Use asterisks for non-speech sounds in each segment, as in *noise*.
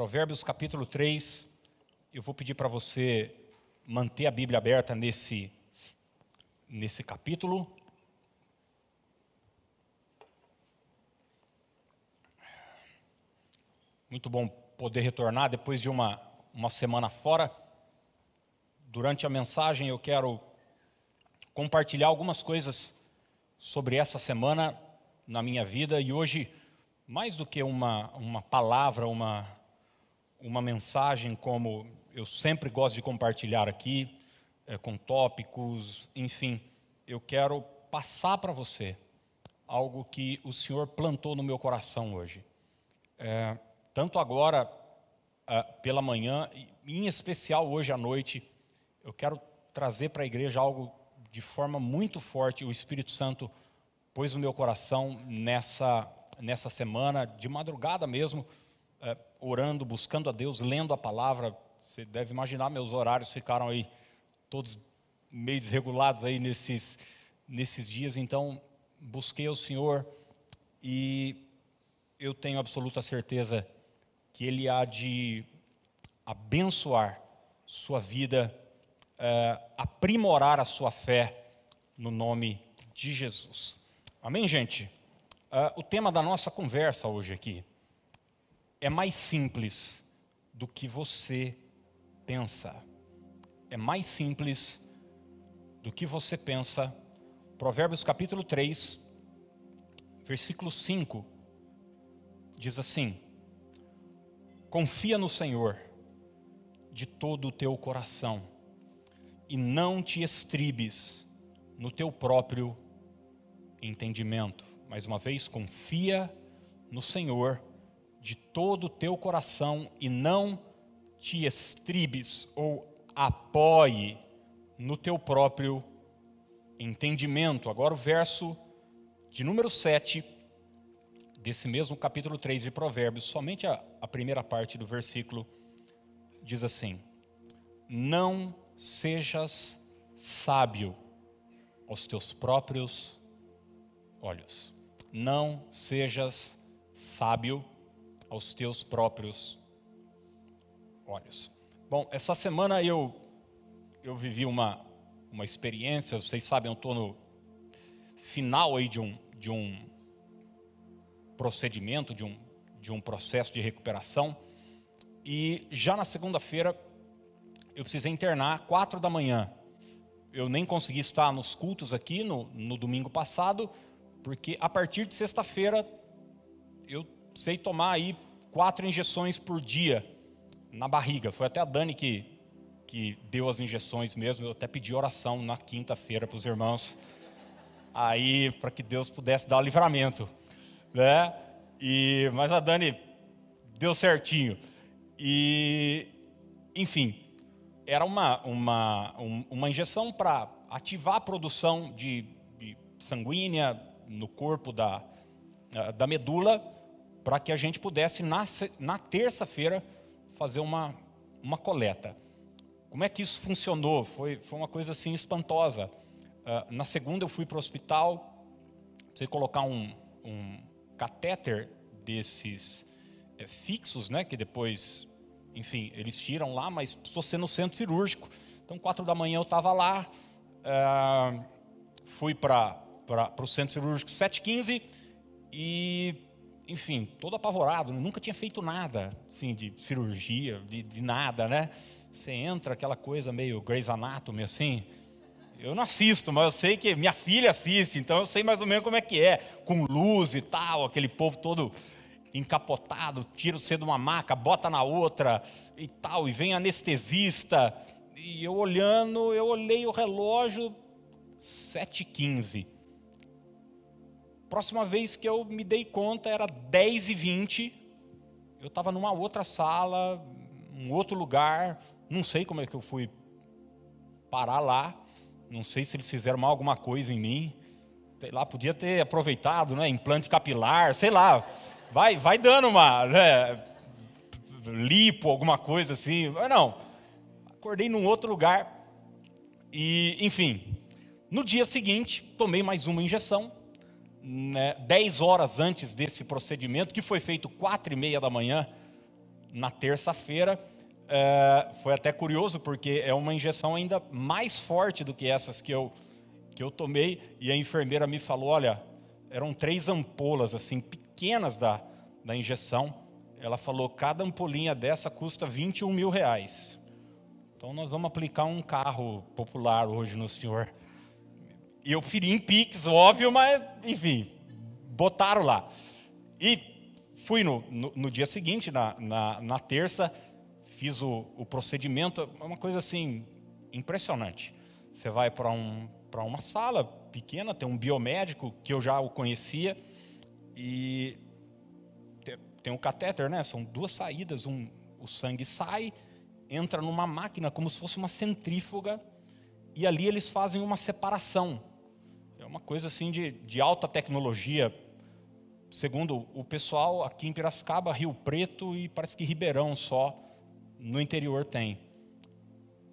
Provérbios capítulo 3. Eu vou pedir para você manter a Bíblia aberta nesse, nesse capítulo. Muito bom poder retornar depois de uma, uma semana fora. Durante a mensagem eu quero compartilhar algumas coisas sobre essa semana na minha vida e hoje, mais do que uma, uma palavra, uma, uma mensagem como eu sempre gosto de compartilhar aqui, é, com tópicos, enfim, eu quero passar para você algo que o Senhor plantou no meu coração hoje. É, tanto agora é, pela manhã, em especial hoje à noite, eu quero trazer para a igreja algo de forma muito forte. O Espírito Santo pôs no meu coração nessa, nessa semana, de madrugada mesmo, orando, buscando a Deus, lendo a palavra. Você deve imaginar, meus horários ficaram aí todos meio desregulados aí nesses, nesses dias. Então, busquei o Senhor e eu tenho absoluta certeza que Ele há de abençoar sua vida, é, aprimorar a sua fé no nome de Jesus. Amém, gente? Uh, o tema da nossa conversa hoje aqui é mais simples do que você pensa. É mais simples do que você pensa. Provérbios capítulo 3, versículo 5, diz assim: Confia no Senhor de todo o teu coração e não te estribes no teu próprio entendimento. Mais uma vez, confia no Senhor de todo o teu coração e não te estribes ou apoie no teu próprio entendimento. Agora o verso de número 7 desse mesmo capítulo 3 de Provérbios, somente a, a primeira parte do versículo diz assim: Não sejas sábio aos teus próprios olhos. Não sejas sábio aos teus próprios olhos. Bom, essa semana eu eu vivi uma uma experiência, vocês sabem, eu estou no final aí de um de um procedimento, de um de um processo de recuperação e já na segunda-feira eu precisei internar quatro da manhã. Eu nem consegui estar nos cultos aqui no, no domingo passado, porque a partir de sexta-feira eu sei tomar aí quatro injeções por dia na barriga. Foi até a Dani que, que deu as injeções mesmo. Eu até pedi oração na quinta-feira para os irmãos, aí para que Deus pudesse dar o livramento, né? E mas a Dani deu certinho. E enfim, era uma uma uma injeção para ativar a produção de, de sanguínea no corpo da da medula para que a gente pudesse, na, na terça-feira, fazer uma, uma coleta. Como é que isso funcionou? Foi, foi uma coisa assim espantosa. Uh, na segunda eu fui para o hospital, você colocar um, um catéter desses é, fixos, né, que depois, enfim, eles tiram lá, mas sou sendo no centro cirúrgico. Então, quatro da manhã eu estava lá, uh, fui para o centro cirúrgico 7h15 e enfim, todo apavorado, nunca tinha feito nada, assim, de cirurgia, de, de nada, né? Você entra aquela coisa meio Grey's Anatomy, assim. Eu não assisto, mas eu sei que minha filha assiste, então eu sei mais ou menos como é que é, com luz e tal, aquele povo todo encapotado, tira você de uma maca, bota na outra e tal, e vem anestesista. E eu olhando, eu olhei o relógio, 7h15. Próxima vez que eu me dei conta era 10 e 20 Eu estava numa outra sala, um outro lugar. Não sei como é que eu fui parar lá. Não sei se eles fizeram mal alguma coisa em mim. Sei lá, podia ter aproveitado, né? Implante capilar, sei lá. Vai, vai dando uma né? lipo, alguma coisa assim. Mas não. Acordei num outro lugar. E, enfim, no dia seguinte, tomei mais uma injeção né, 10 horas antes desse procedimento, que foi feito quatro e meia da manhã, na terça-feira. É, foi até curioso, porque é uma injeção ainda mais forte do que essas que eu, que eu tomei. E a enfermeira me falou: olha, eram três ampolas, assim, pequenas da, da injeção. Ela falou: cada ampolinha dessa custa 21 mil reais. Então nós vamos aplicar um carro popular hoje no senhor. E eu feri em Pix, óbvio, mas enfim, botaram lá. E fui no, no, no dia seguinte, na, na, na terça, fiz o, o, procedimento, é uma coisa assim, impressionante. Você vai para um, uma sala pequena, tem um biomédico que eu já o conhecia, e tem, tem um catéter, né? São duas saídas, um, o sangue sai, entra numa máquina como se fosse uma centrífuga, e ali eles fazem uma separação uma coisa assim de, de alta tecnologia, segundo o pessoal aqui em Piracicaba, Rio Preto e parece que Ribeirão só no interior tem.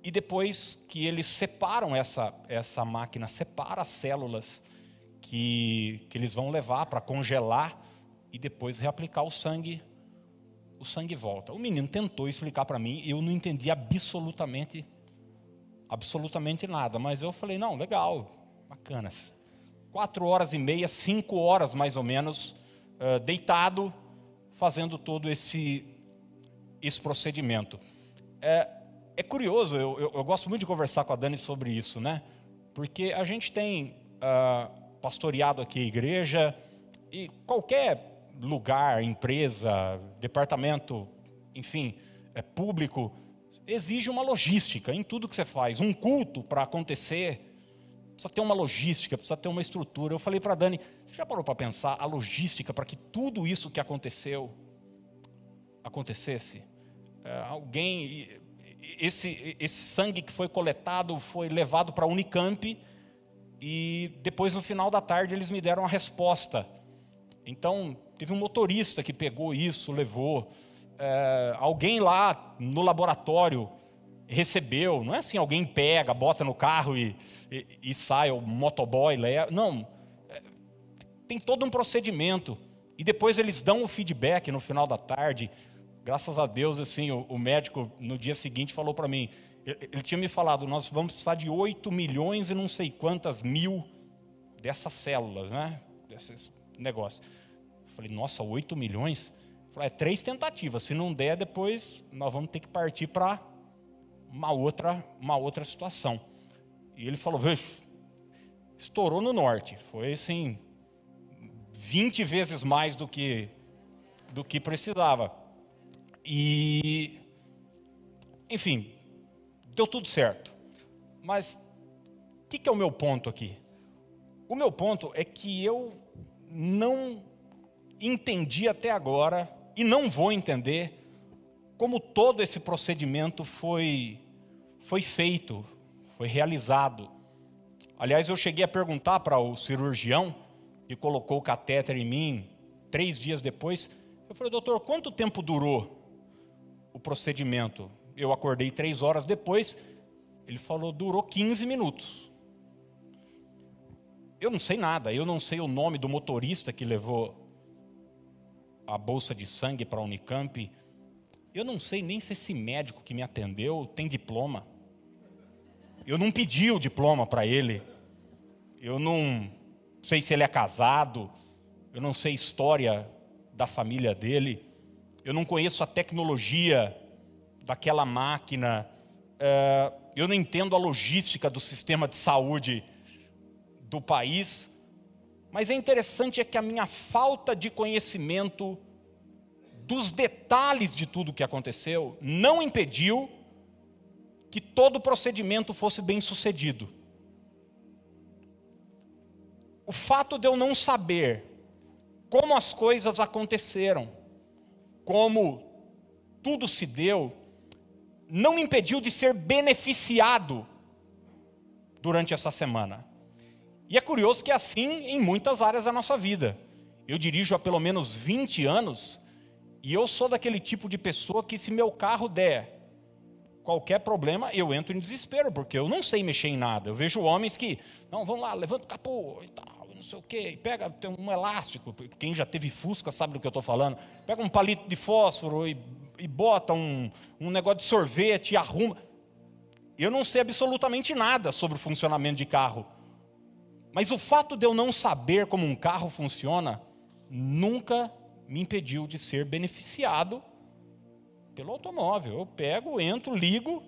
E depois que eles separam essa, essa máquina, separa as células que, que eles vão levar para congelar e depois reaplicar o sangue, o sangue volta. O menino tentou explicar para mim, eu não entendi absolutamente, absolutamente nada, mas eu falei, não, legal, bacanas quatro horas e meia, cinco horas mais ou menos, uh, deitado, fazendo todo esse, esse procedimento. É, é curioso, eu, eu, eu, gosto muito de conversar com a Dani sobre isso, né? Porque a gente tem uh, pastoreado aqui a igreja e qualquer lugar, empresa, departamento, enfim, é, público, exige uma logística em tudo que você faz. Um culto para acontecer, precisa ter uma logística, precisa ter uma estrutura. Eu falei para a Dani, você já parou para pensar a logística para que tudo isso que aconteceu acontecesse? É, alguém, esse, esse sangue que foi coletado foi levado para a Unicamp e depois no final da tarde eles me deram a resposta. Então teve um motorista que pegou isso, levou. É, alguém lá no laboratório recebeu, não é assim, alguém pega, bota no carro e, e, e sai, o motoboy leva. Não. É, tem todo um procedimento. E depois eles dão o feedback no final da tarde. Graças a Deus, assim, o, o médico no dia seguinte falou para mim, ele, ele, tinha me falado, nós vamos precisar de 8 milhões e não sei quantas mil dessas células, né? Desses negócios. Eu falei, nossa, 8 milhões? Falei, é três tentativas. Se não der, depois nós vamos ter que partir para uma outra, uma outra situação. E ele falou: Veja, estourou no norte. Foi assim, 20 vezes mais do que, do que precisava. E, enfim, deu tudo certo. Mas o que, que é o meu ponto aqui? O meu ponto é que eu não entendi até agora e não vou entender como todo esse procedimento foi, foi feito, foi realizado. Aliás, eu cheguei a perguntar para o cirurgião que colocou o catéter em mim três dias depois. Eu falei, doutor, quanto tempo durou o procedimento? Eu acordei três horas depois. Ele falou, durou 15 minutos. Eu não sei nada, eu não sei o nome do motorista que levou a bolsa de sangue para a Unicamp. Eu não sei nem se esse médico que me atendeu tem diploma. Eu não pedi o diploma para ele. Eu não sei se ele é casado. Eu não sei a história da família dele. Eu não conheço a tecnologia daquela máquina. É, eu não entendo a logística do sistema de saúde do país. Mas é interessante é que a minha falta de conhecimento dos detalhes de tudo o que aconteceu, não impediu que todo o procedimento fosse bem sucedido. O fato de eu não saber como as coisas aconteceram, como tudo se deu, não impediu de ser beneficiado durante essa semana. E é curioso que é assim em muitas áreas da nossa vida. Eu dirijo há pelo menos 20 anos e eu sou daquele tipo de pessoa que, se meu carro der qualquer problema, eu entro em desespero, porque eu não sei mexer em nada. Eu vejo homens que, não, vamos lá, levanta o capô e tal, não sei o quê, pega tem um elástico, quem já teve Fusca sabe do que eu estou falando, pega um palito de fósforo e e bota um, um negócio de sorvete e arruma. Eu não sei absolutamente nada sobre o funcionamento de carro. Mas o fato de eu não saber como um carro funciona nunca me impediu de ser beneficiado pelo automóvel. Eu pego, entro, ligo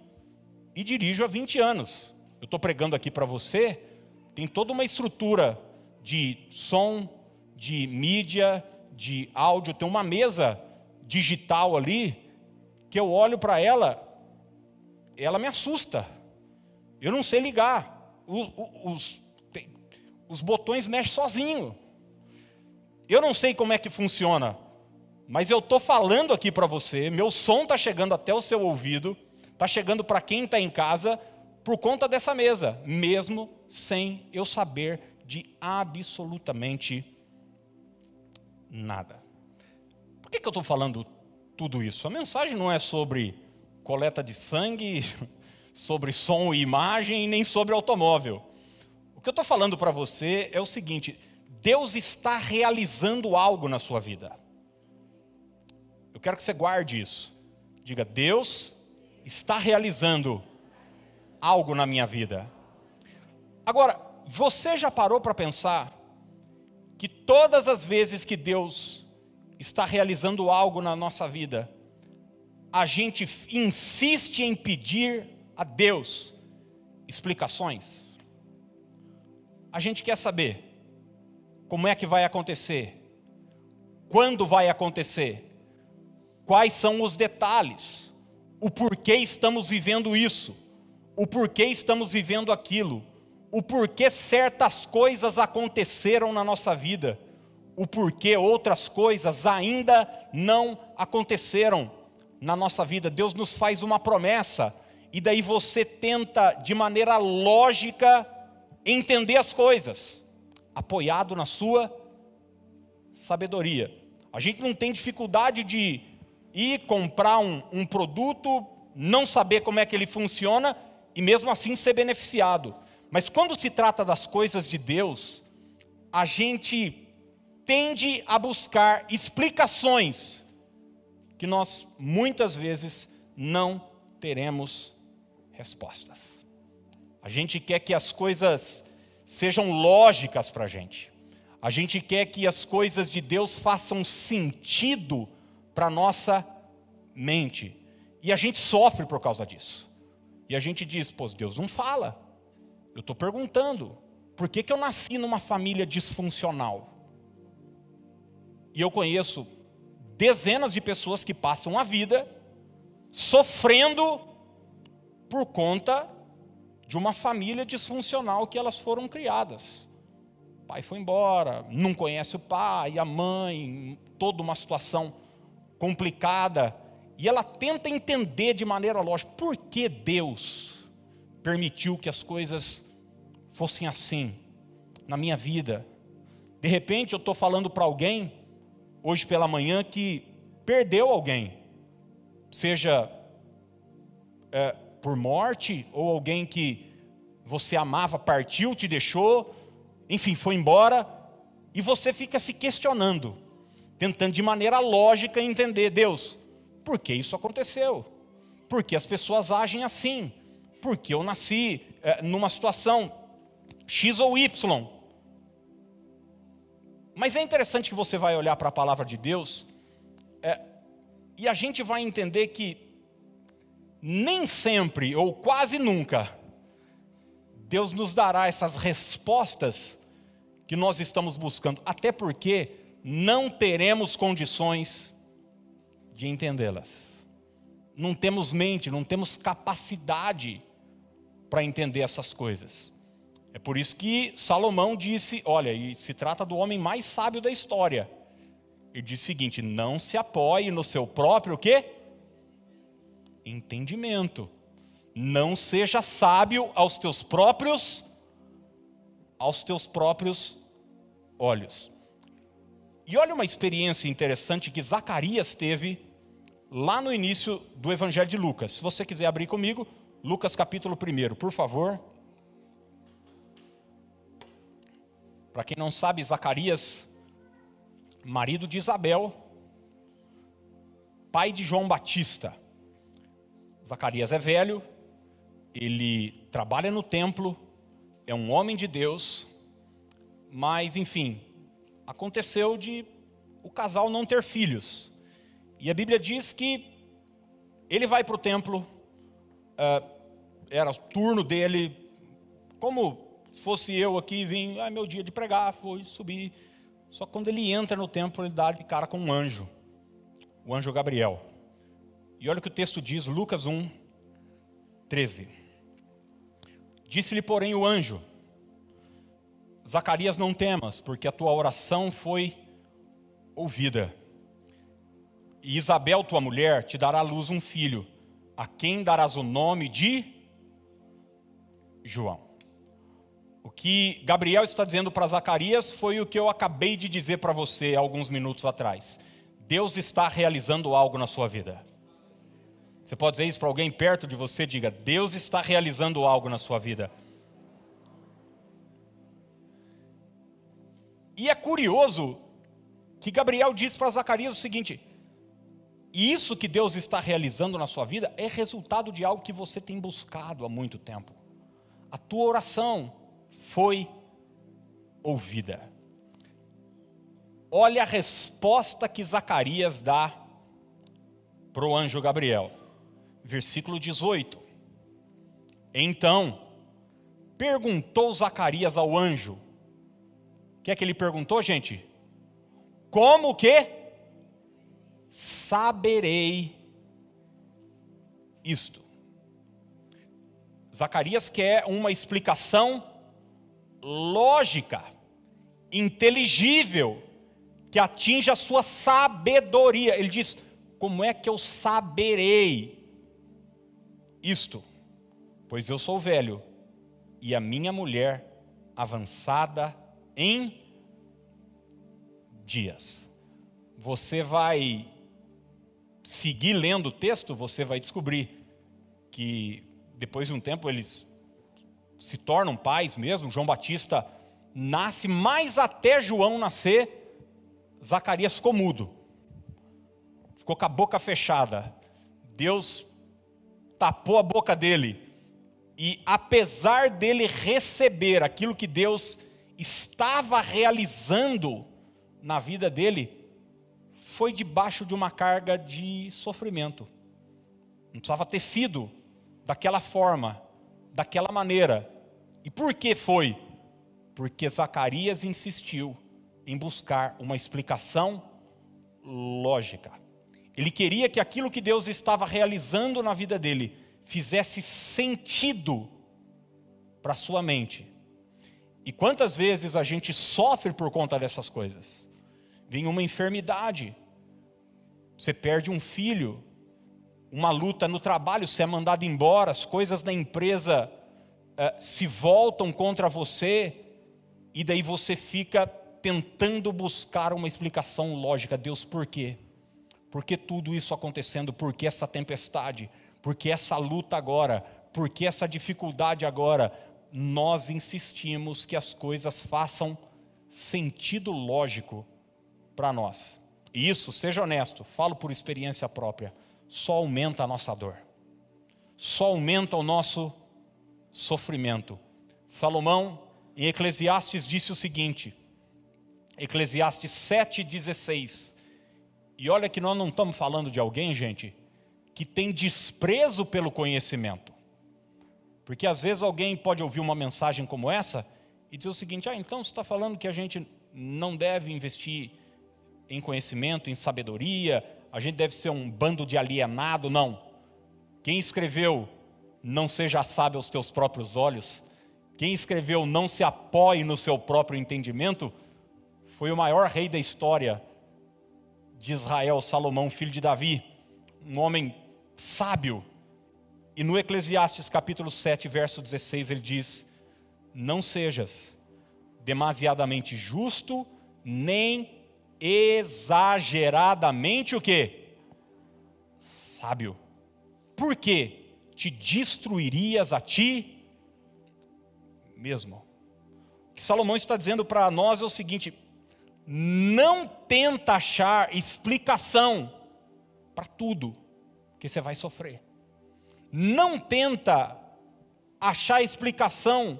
e dirijo há 20 anos. Eu estou pregando aqui para você, tem toda uma estrutura de som, de mídia, de áudio, tem uma mesa digital ali, que eu olho para ela, ela me assusta. Eu não sei ligar. Os, os, os botões mexem sozinho. Eu não sei como é que funciona, mas eu estou falando aqui para você, meu som está chegando até o seu ouvido, está chegando para quem está em casa, por conta dessa mesa, mesmo sem eu saber de absolutamente nada. Por que, que eu estou falando tudo isso? A mensagem não é sobre coleta de sangue, *laughs* sobre som e imagem, nem sobre automóvel. O que eu estou falando para você é o seguinte: Deus está realizando algo na sua vida. Eu quero que você guarde isso. Diga, Deus está realizando algo na minha vida. Agora, você já parou para pensar que todas as vezes que Deus está realizando algo na nossa vida, a gente insiste em pedir a Deus explicações? a gente quer saber como é que vai acontecer, quando vai acontecer, quais são os detalhes, o porquê estamos vivendo isso, o porquê estamos vivendo aquilo, o porquê certas coisas aconteceram na nossa vida, o porquê outras coisas ainda não aconteceram na nossa vida. Deus nos faz uma promessa, e daí você tenta, de maneira lógica, entender as coisas, apoiado na sua sabedoria. A gente não tem dificuldade de ir comprar um, um produto, não saber como é que ele funciona e mesmo assim ser beneficiado. Mas quando se trata das coisas de Deus, a gente tende a buscar explicações que nós muitas vezes não teremos respostas. A gente quer que as coisas sejam lógicas para a gente. A gente quer que as coisas de Deus façam sentido para nossa mente. E a gente sofre por causa disso. E a gente diz, pois Deus não fala. Eu estou perguntando, por que, que eu nasci numa família disfuncional? E eu conheço dezenas de pessoas que passam a vida sofrendo por conta de uma família disfuncional que elas foram criadas. O pai foi embora, não conhece o pai, a mãe, toda uma situação complicada. E ela tenta entender de maneira lógica por que Deus permitiu que as coisas fossem assim na minha vida. De repente eu estou falando para alguém, hoje pela manhã, que perdeu alguém, seja é, por morte, ou alguém que você amava partiu, te deixou, enfim, foi embora, e você fica se questionando, tentando de maneira lógica entender, Deus, por que isso aconteceu? Por que as pessoas agem assim? Por que eu nasci é, numa situação X ou Y? Mas é interessante que você vai olhar para a palavra de Deus é, e a gente vai entender que nem sempre ou quase nunca Deus nos dará essas respostas que nós estamos buscando, até porque não teremos condições de entendê-las. Não temos mente, não temos capacidade para entender essas coisas. É por isso que Salomão disse: olha, e se trata do homem mais sábio da história. Ele disse o seguinte: não se apoie no seu próprio quê? Entendimento. Não seja sábio aos teus próprios aos teus próprios olhos. E olha uma experiência interessante que Zacarias teve lá no início do Evangelho de Lucas. Se você quiser abrir comigo, Lucas capítulo 1, por favor. Para quem não sabe, Zacarias, marido de Isabel, pai de João Batista. Zacarias é velho, ele trabalha no templo, é um homem de Deus, mas enfim, aconteceu de o casal não ter filhos. E a Bíblia diz que ele vai para o templo, uh, era o turno dele, como fosse eu aqui, vim, ah, meu dia de pregar, fui subir. Só que quando ele entra no templo, ele dá de cara com um anjo, o anjo Gabriel. E olha o que o texto diz, Lucas 1, 13. Disse-lhe, porém, o anjo: Zacarias, não temas, porque a tua oração foi ouvida. E Isabel, tua mulher, te dará à luz um filho, a quem darás o nome de João. O que Gabriel está dizendo para Zacarias foi o que eu acabei de dizer para você alguns minutos atrás. Deus está realizando algo na sua vida. Você pode dizer isso para alguém perto de você, diga: Deus está realizando algo na sua vida. E é curioso que Gabriel diz para Zacarias o seguinte: isso que Deus está realizando na sua vida é resultado de algo que você tem buscado há muito tempo. A tua oração foi ouvida. Olha a resposta que Zacarias dá para o anjo Gabriel. Versículo 18. Então, perguntou Zacarias ao anjo. O que é que ele perguntou, gente? Como que saberei isto? Zacarias quer uma explicação lógica, inteligível, que atinja a sua sabedoria. Ele diz: Como é que eu saberei isto? Pois eu sou velho e a minha mulher avançada em dias. Você vai seguir lendo o texto, você vai descobrir que depois de um tempo eles se tornam pais mesmo. João Batista nasce, mas até João nascer, Zacarias ficou mudo, ficou com a boca fechada. Deus tapou a boca dele. E apesar dele receber aquilo que Deus estava realizando na vida dele, foi debaixo de uma carga de sofrimento. Não precisava ter sido daquela forma, daquela maneira. E por que foi? Porque Zacarias insistiu em buscar uma explicação lógica. Ele queria que aquilo que Deus estava realizando na vida dele fizesse sentido para sua mente. E quantas vezes a gente sofre por conta dessas coisas? Vem uma enfermidade, você perde um filho, uma luta no trabalho, você é mandado embora, as coisas da empresa uh, se voltam contra você, e daí você fica tentando buscar uma explicação lógica. Deus, por quê? Por que tudo isso acontecendo? Por que essa tempestade? Por que essa luta agora? Por que essa dificuldade agora? nós insistimos que as coisas façam sentido lógico para nós. E isso, seja honesto, falo por experiência própria, só aumenta a nossa dor, só aumenta o nosso sofrimento. Salomão, em Eclesiastes, disse o seguinte, Eclesiastes 7,16, e olha que nós não estamos falando de alguém, gente, que tem desprezo pelo conhecimento. Porque às vezes alguém pode ouvir uma mensagem como essa e dizer o seguinte: ah, então você está falando que a gente não deve investir em conhecimento, em sabedoria, a gente deve ser um bando de alienado. Não. Quem escreveu não seja sábio aos teus próprios olhos, quem escreveu não se apoie no seu próprio entendimento, foi o maior rei da história de Israel, Salomão, filho de Davi, um homem sábio, e no Eclesiastes capítulo 7, verso 16, ele diz: Não sejas demasiadamente justo, nem exageradamente o que? Sábio. Por quê? Te destruirias a ti mesmo. O que Salomão está dizendo para nós é o seguinte: não tenta achar explicação para tudo, que você vai sofrer. Não tenta achar explicação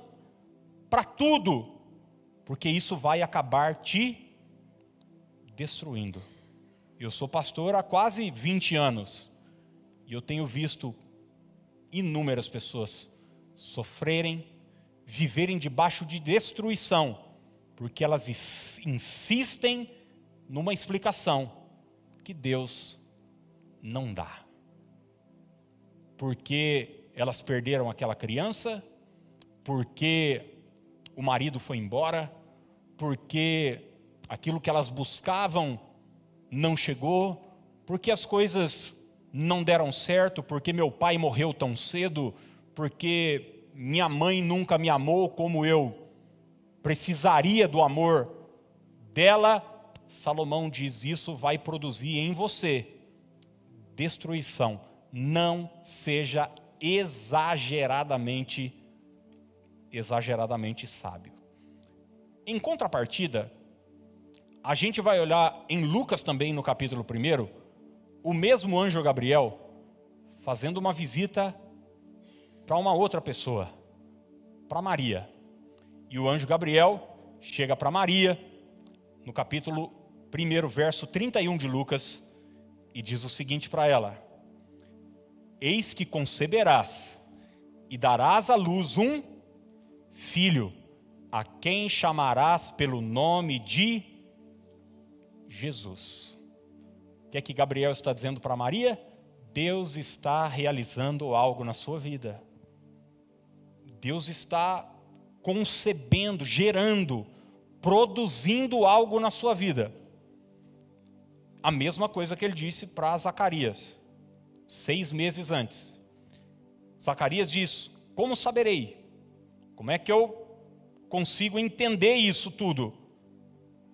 para tudo, porque isso vai acabar te destruindo. Eu sou pastor há quase 20 anos e eu tenho visto inúmeras pessoas sofrerem, viverem debaixo de destruição, porque elas insistem numa explicação que Deus não dá. Porque elas perderam aquela criança, porque o marido foi embora, porque aquilo que elas buscavam não chegou, porque as coisas não deram certo, porque meu pai morreu tão cedo, porque minha mãe nunca me amou como eu precisaria do amor dela. Salomão diz: Isso vai produzir em você destruição. Não seja exageradamente exageradamente sábio. Em contrapartida, a gente vai olhar em Lucas também no capítulo 1, o mesmo anjo Gabriel fazendo uma visita para uma outra pessoa, para Maria. E o anjo Gabriel chega para Maria, no capítulo 1, verso 31 de Lucas, e diz o seguinte para ela: Eis que conceberás e darás à luz um filho, a quem chamarás pelo nome de Jesus. O que é que Gabriel está dizendo para Maria? Deus está realizando algo na sua vida. Deus está concebendo, gerando, produzindo algo na sua vida. A mesma coisa que ele disse para Zacarias, seis meses antes. Zacarias diz: Como saberei? Como é que eu consigo entender isso tudo?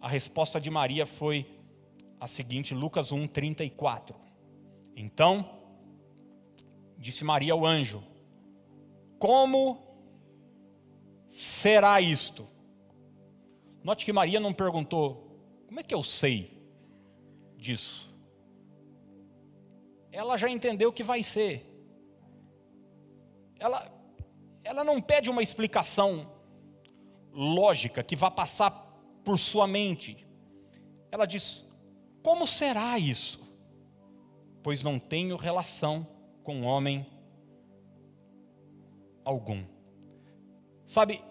A resposta de Maria foi a seguinte, Lucas 1, 34. Então, disse Maria ao anjo: Como será isto? Note que Maria não perguntou: Como é que eu sei disso? Ela já entendeu o que vai ser. Ela, ela não pede uma explicação lógica que vá passar por sua mente. Ela diz: Como será isso? Pois não tenho relação com homem algum. Sabe,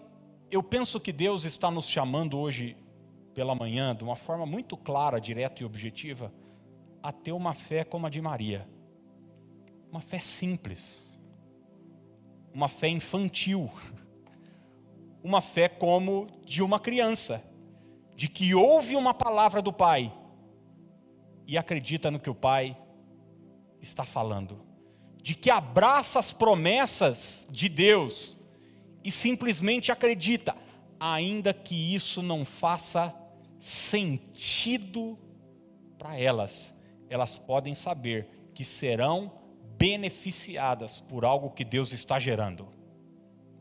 eu penso que Deus está nos chamando hoje pela manhã, de uma forma muito clara, direta e objetiva, a ter uma fé como a de Maria. Uma fé simples. Uma fé infantil. *laughs* Uma fé como de uma criança, de que ouve uma palavra do Pai e acredita no que o Pai está falando, de que abraça as promessas de Deus e simplesmente acredita, ainda que isso não faça sentido para elas, elas podem saber que serão beneficiadas por algo que Deus está gerando.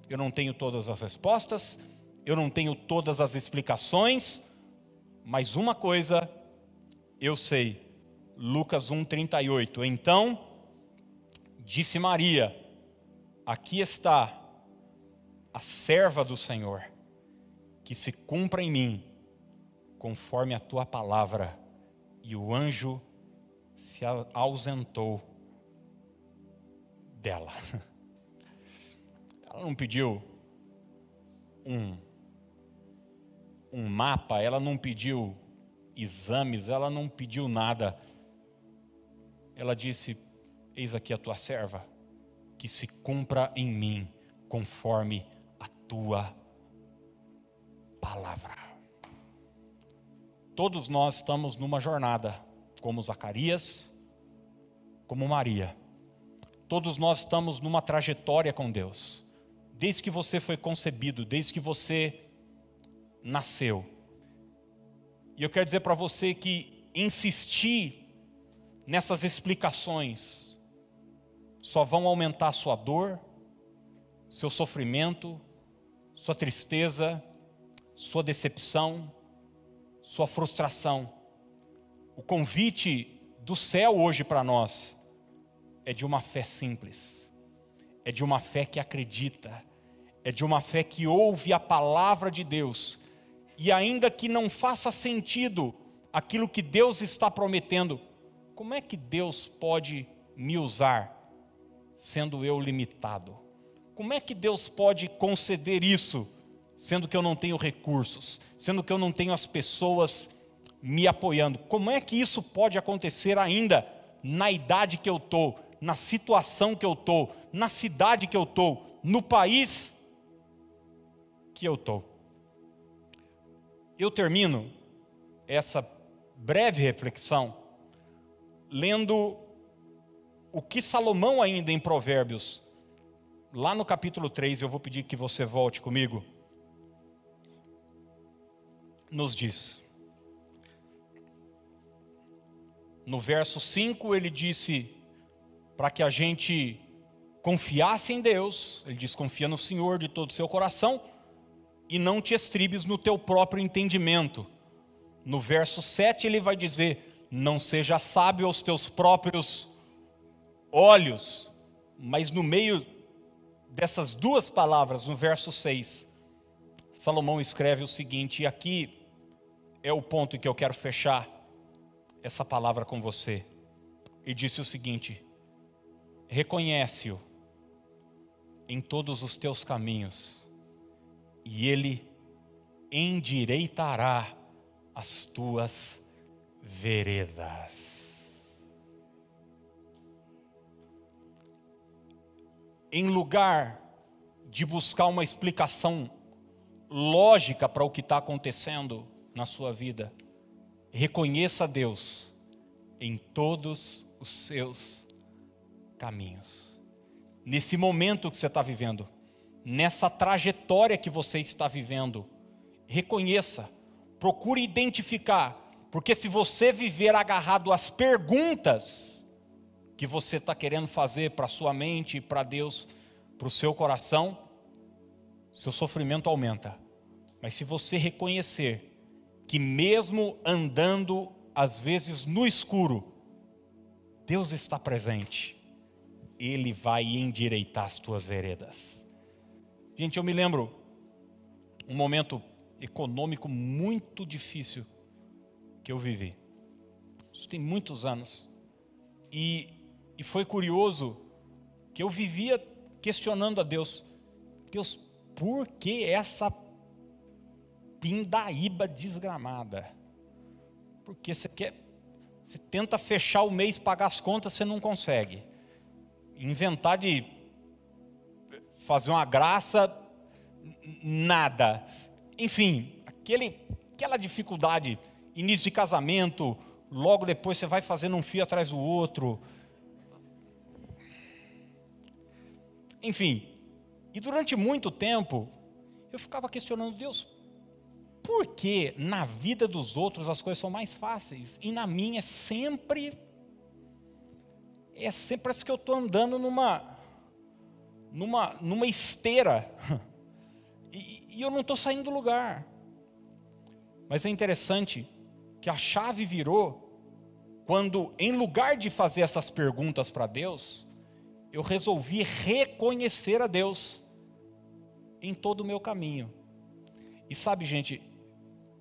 Eu não tenho todas as respostas, eu não tenho todas as explicações, mas uma coisa eu sei. Lucas 1:38. Então disse Maria: Aqui está a serva do Senhor, que se cumpra em mim, conforme a tua palavra. E o anjo se ausentou dela. *laughs* Ela não pediu um, um mapa, ela não pediu exames, ela não pediu nada. Ela disse: Eis aqui a tua serva, que se cumpra em mim, conforme tua palavra. Todos nós estamos numa jornada, como Zacarias, como Maria. Todos nós estamos numa trajetória com Deus. Desde que você foi concebido, desde que você nasceu. E eu quero dizer para você que insistir nessas explicações só vão aumentar a sua dor, seu sofrimento, sua tristeza, sua decepção, sua frustração. O convite do céu hoje para nós é de uma fé simples, é de uma fé que acredita, é de uma fé que ouve a palavra de Deus, e ainda que não faça sentido aquilo que Deus está prometendo, como é que Deus pode me usar, sendo eu limitado? Como é que Deus pode conceder isso, sendo que eu não tenho recursos, sendo que eu não tenho as pessoas me apoiando? Como é que isso pode acontecer ainda na idade que eu estou, na situação que eu estou, na cidade que eu estou, no país que eu estou? Eu termino essa breve reflexão lendo o que Salomão, ainda em Provérbios, lá no capítulo 3, eu vou pedir que você volte comigo, nos diz. No verso 5, ele disse para que a gente confiasse em Deus, ele diz: confia no Senhor de todo o seu coração e não te estribes no teu próprio entendimento. No verso 7, ele vai dizer: não seja sábio aos teus próprios olhos, mas no meio dessas duas palavras, no verso 6, Salomão escreve o seguinte, e aqui é o ponto em que eu quero fechar essa palavra com você. E disse o seguinte: reconhece-o em todos os teus caminhos, e ele endireitará as tuas veredas. Em lugar de buscar uma explicação lógica para o que está acontecendo na sua vida, reconheça Deus em todos os seus caminhos. Nesse momento que você está vivendo, nessa trajetória que você está vivendo, reconheça, procure identificar, porque se você viver agarrado às perguntas, que você está querendo fazer para a sua mente, para Deus, para o seu coração, seu sofrimento aumenta. Mas se você reconhecer que, mesmo andando às vezes no escuro, Deus está presente, Ele vai endireitar as tuas veredas. Gente, eu me lembro um momento econômico muito difícil que eu vivi. Isso tem muitos anos. E e foi curioso que eu vivia questionando a Deus: Deus, por que essa pindaíba desgramada? Porque você quer, você tenta fechar o mês, pagar as contas, você não consegue. Inventar de fazer uma graça, nada. Enfim, aquele, aquela dificuldade, início de casamento, logo depois você vai fazendo um fio atrás do outro Enfim, e durante muito tempo, eu ficava questionando, Deus, por que na vida dos outros as coisas são mais fáceis e na minha é sempre. É sempre parece que eu estou andando numa, numa, numa esteira *laughs* e, e eu não estou saindo do lugar. Mas é interessante que a chave virou quando, em lugar de fazer essas perguntas para Deus, eu resolvi reconhecer a Deus em todo o meu caminho. E sabe, gente,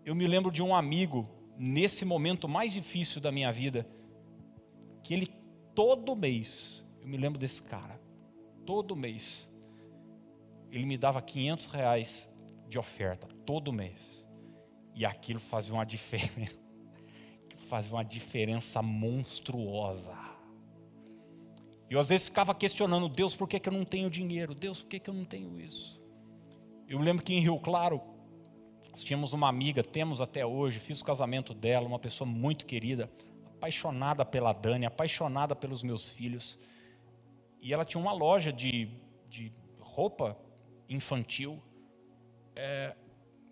eu me lembro de um amigo, nesse momento mais difícil da minha vida, que ele todo mês, eu me lembro desse cara, todo mês, ele me dava 500 reais de oferta, todo mês. E aquilo fazia uma *laughs* diferença, fazia uma diferença monstruosa. Eu às vezes ficava questionando, Deus, por que, que eu não tenho dinheiro? Deus, por que, que eu não tenho isso? Eu lembro que em Rio Claro, nós tínhamos uma amiga, temos até hoje, fiz o casamento dela, uma pessoa muito querida, apaixonada pela Dani, apaixonada pelos meus filhos. E ela tinha uma loja de, de roupa infantil. É,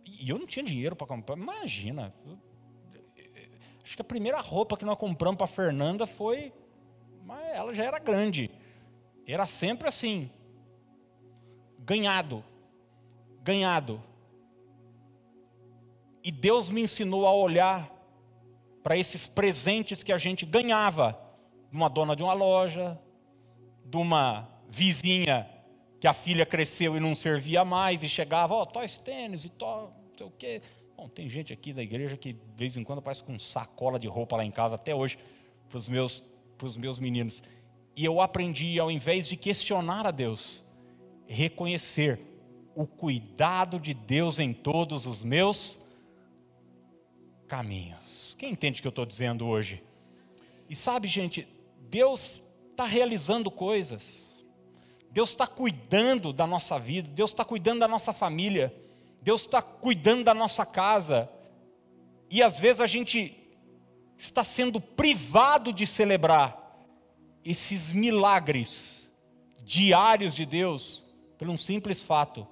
e eu não tinha dinheiro para comprar. Imagina. acho que a primeira roupa que nós compramos para Fernanda foi ela já era grande. Era sempre assim. Ganhado. Ganhado. E Deus me ensinou a olhar para esses presentes que a gente ganhava de uma dona de uma loja, de uma vizinha que a filha cresceu e não servia mais e chegava, ó, oh, tó tênis e tó, não sei o quê. Bom, tem gente aqui da igreja que de vez em quando aparece com sacola de roupa lá em casa até hoje para os meus, meus meninos. E eu aprendi, ao invés de questionar a Deus, reconhecer o cuidado de Deus em todos os meus caminhos. Quem entende o que eu estou dizendo hoje? E sabe, gente, Deus está realizando coisas, Deus está cuidando da nossa vida, Deus está cuidando da nossa família, Deus está cuidando da nossa casa, e às vezes a gente está sendo privado de celebrar esses milagres diários de Deus por um simples fato.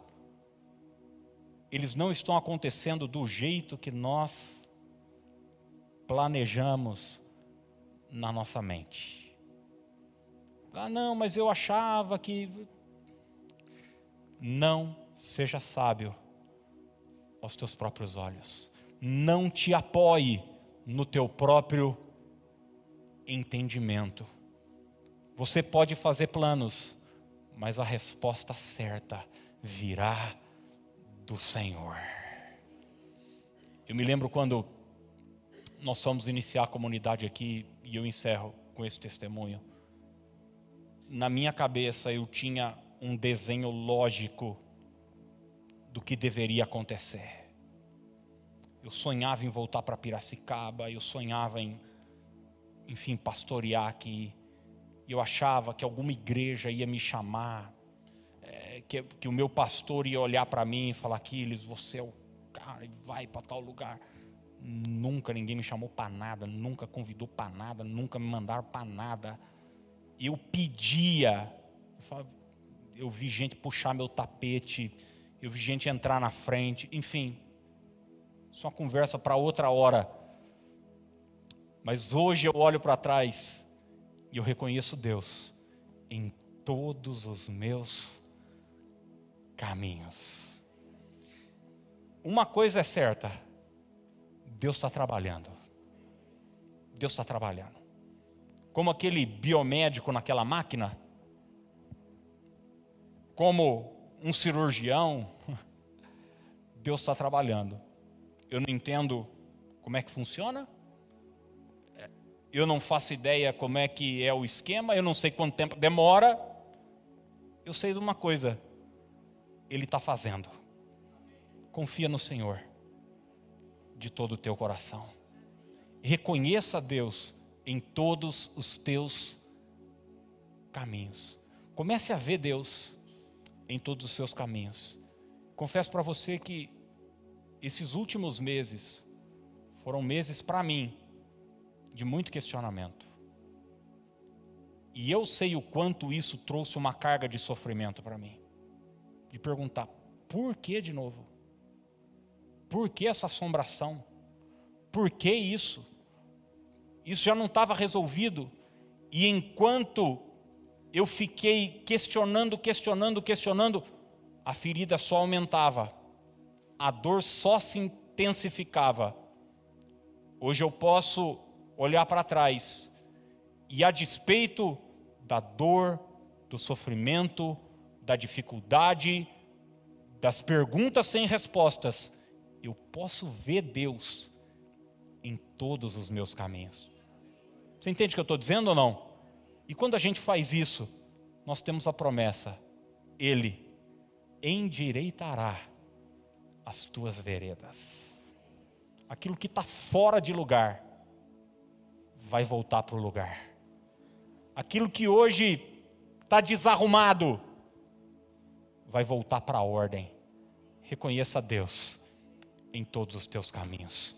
Eles não estão acontecendo do jeito que nós planejamos na nossa mente. Ah, não, mas eu achava que. Não seja sábio aos teus próprios olhos. Não te apoie no teu próprio entendimento. Você pode fazer planos, mas a resposta certa virá do Senhor. Eu me lembro quando nós fomos iniciar a comunidade aqui, e eu encerro com esse testemunho. Na minha cabeça eu tinha um desenho lógico do que deveria acontecer. Eu sonhava em voltar para Piracicaba, eu sonhava em, enfim, pastorear aqui. Eu achava que alguma igreja ia me chamar, é, que, que o meu pastor ia olhar para mim e falar: Aquiles, você é o cara, vai para tal lugar. Nunca ninguém me chamou para nada, nunca convidou para nada, nunca me mandaram para nada. Eu pedia, eu, falava, eu vi gente puxar meu tapete, eu vi gente entrar na frente, enfim, isso é uma conversa para outra hora. Mas hoje eu olho para trás e eu reconheço Deus em todos os meus caminhos. Uma coisa é certa: Deus está trabalhando. Deus está trabalhando. Como aquele biomédico naquela máquina, como um cirurgião, *laughs* Deus está trabalhando. Eu não entendo como é que funciona, eu não faço ideia como é que é o esquema, eu não sei quanto tempo demora. Eu sei de uma coisa, Ele está fazendo. Confia no Senhor de todo o teu coração. Reconheça Deus em todos os teus caminhos. Comece a ver Deus em todos os seus caminhos. Confesso para você que esses últimos meses foram meses para mim de muito questionamento. E eu sei o quanto isso trouxe uma carga de sofrimento para mim. De perguntar, por que de novo? Por que essa assombração? Por que isso? Isso já não estava resolvido. E enquanto eu fiquei questionando, questionando, questionando, a ferida só aumentava, a dor só se intensificava. Hoje eu posso olhar para trás e, a despeito da dor, do sofrimento, da dificuldade, das perguntas sem respostas, eu posso ver Deus em todos os meus caminhos. Você entende o que eu estou dizendo ou não? E quando a gente faz isso, nós temos a promessa: Ele endireitará as tuas veredas. Aquilo que está fora de lugar, vai voltar para o lugar. Aquilo que hoje está desarrumado, vai voltar para a ordem. Reconheça Deus em todos os teus caminhos.